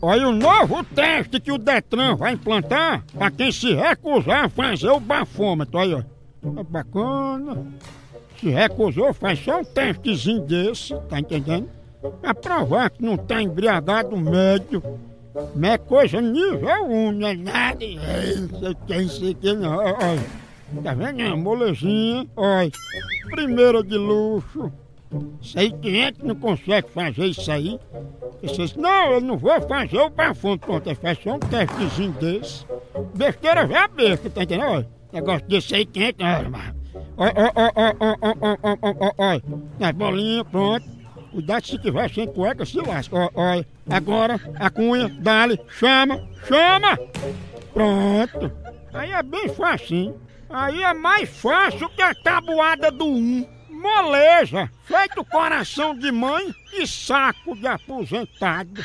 Olha o novo teste que o Detran vai implantar para quem se recusar a fazer o bafômetro. Ó. É bacana. Se recusou, faz só um testezinho desse, tá entendendo? Pra provar que não tá embriagado médio. Não é coisa nível 1, não é nada. Aqui, isso aqui, não. Olha, tá vendo? É uma molezinha. Olha, primeira de luxo. Isso aí é que não consegue fazer isso aí? Você diz, não, eu não vou fazer o bafômetro. Pronto, ele faz só um testezinho desse. Besteira a besta, tá entendendo? Olha, negócio desse aí quem é que... Olha, olha, olha, olha, olha, olha, olha, olha. Nas bolinhas, pronto. Cuidado se tiver sem cueca, se lasca. Ó, Olha, agora a cunha, dale, chama, chama! Pronto. Aí é bem facinho. Aí é mais fácil que a tabuada do um. Moleza, feito coração de mãe e saco de aposentado.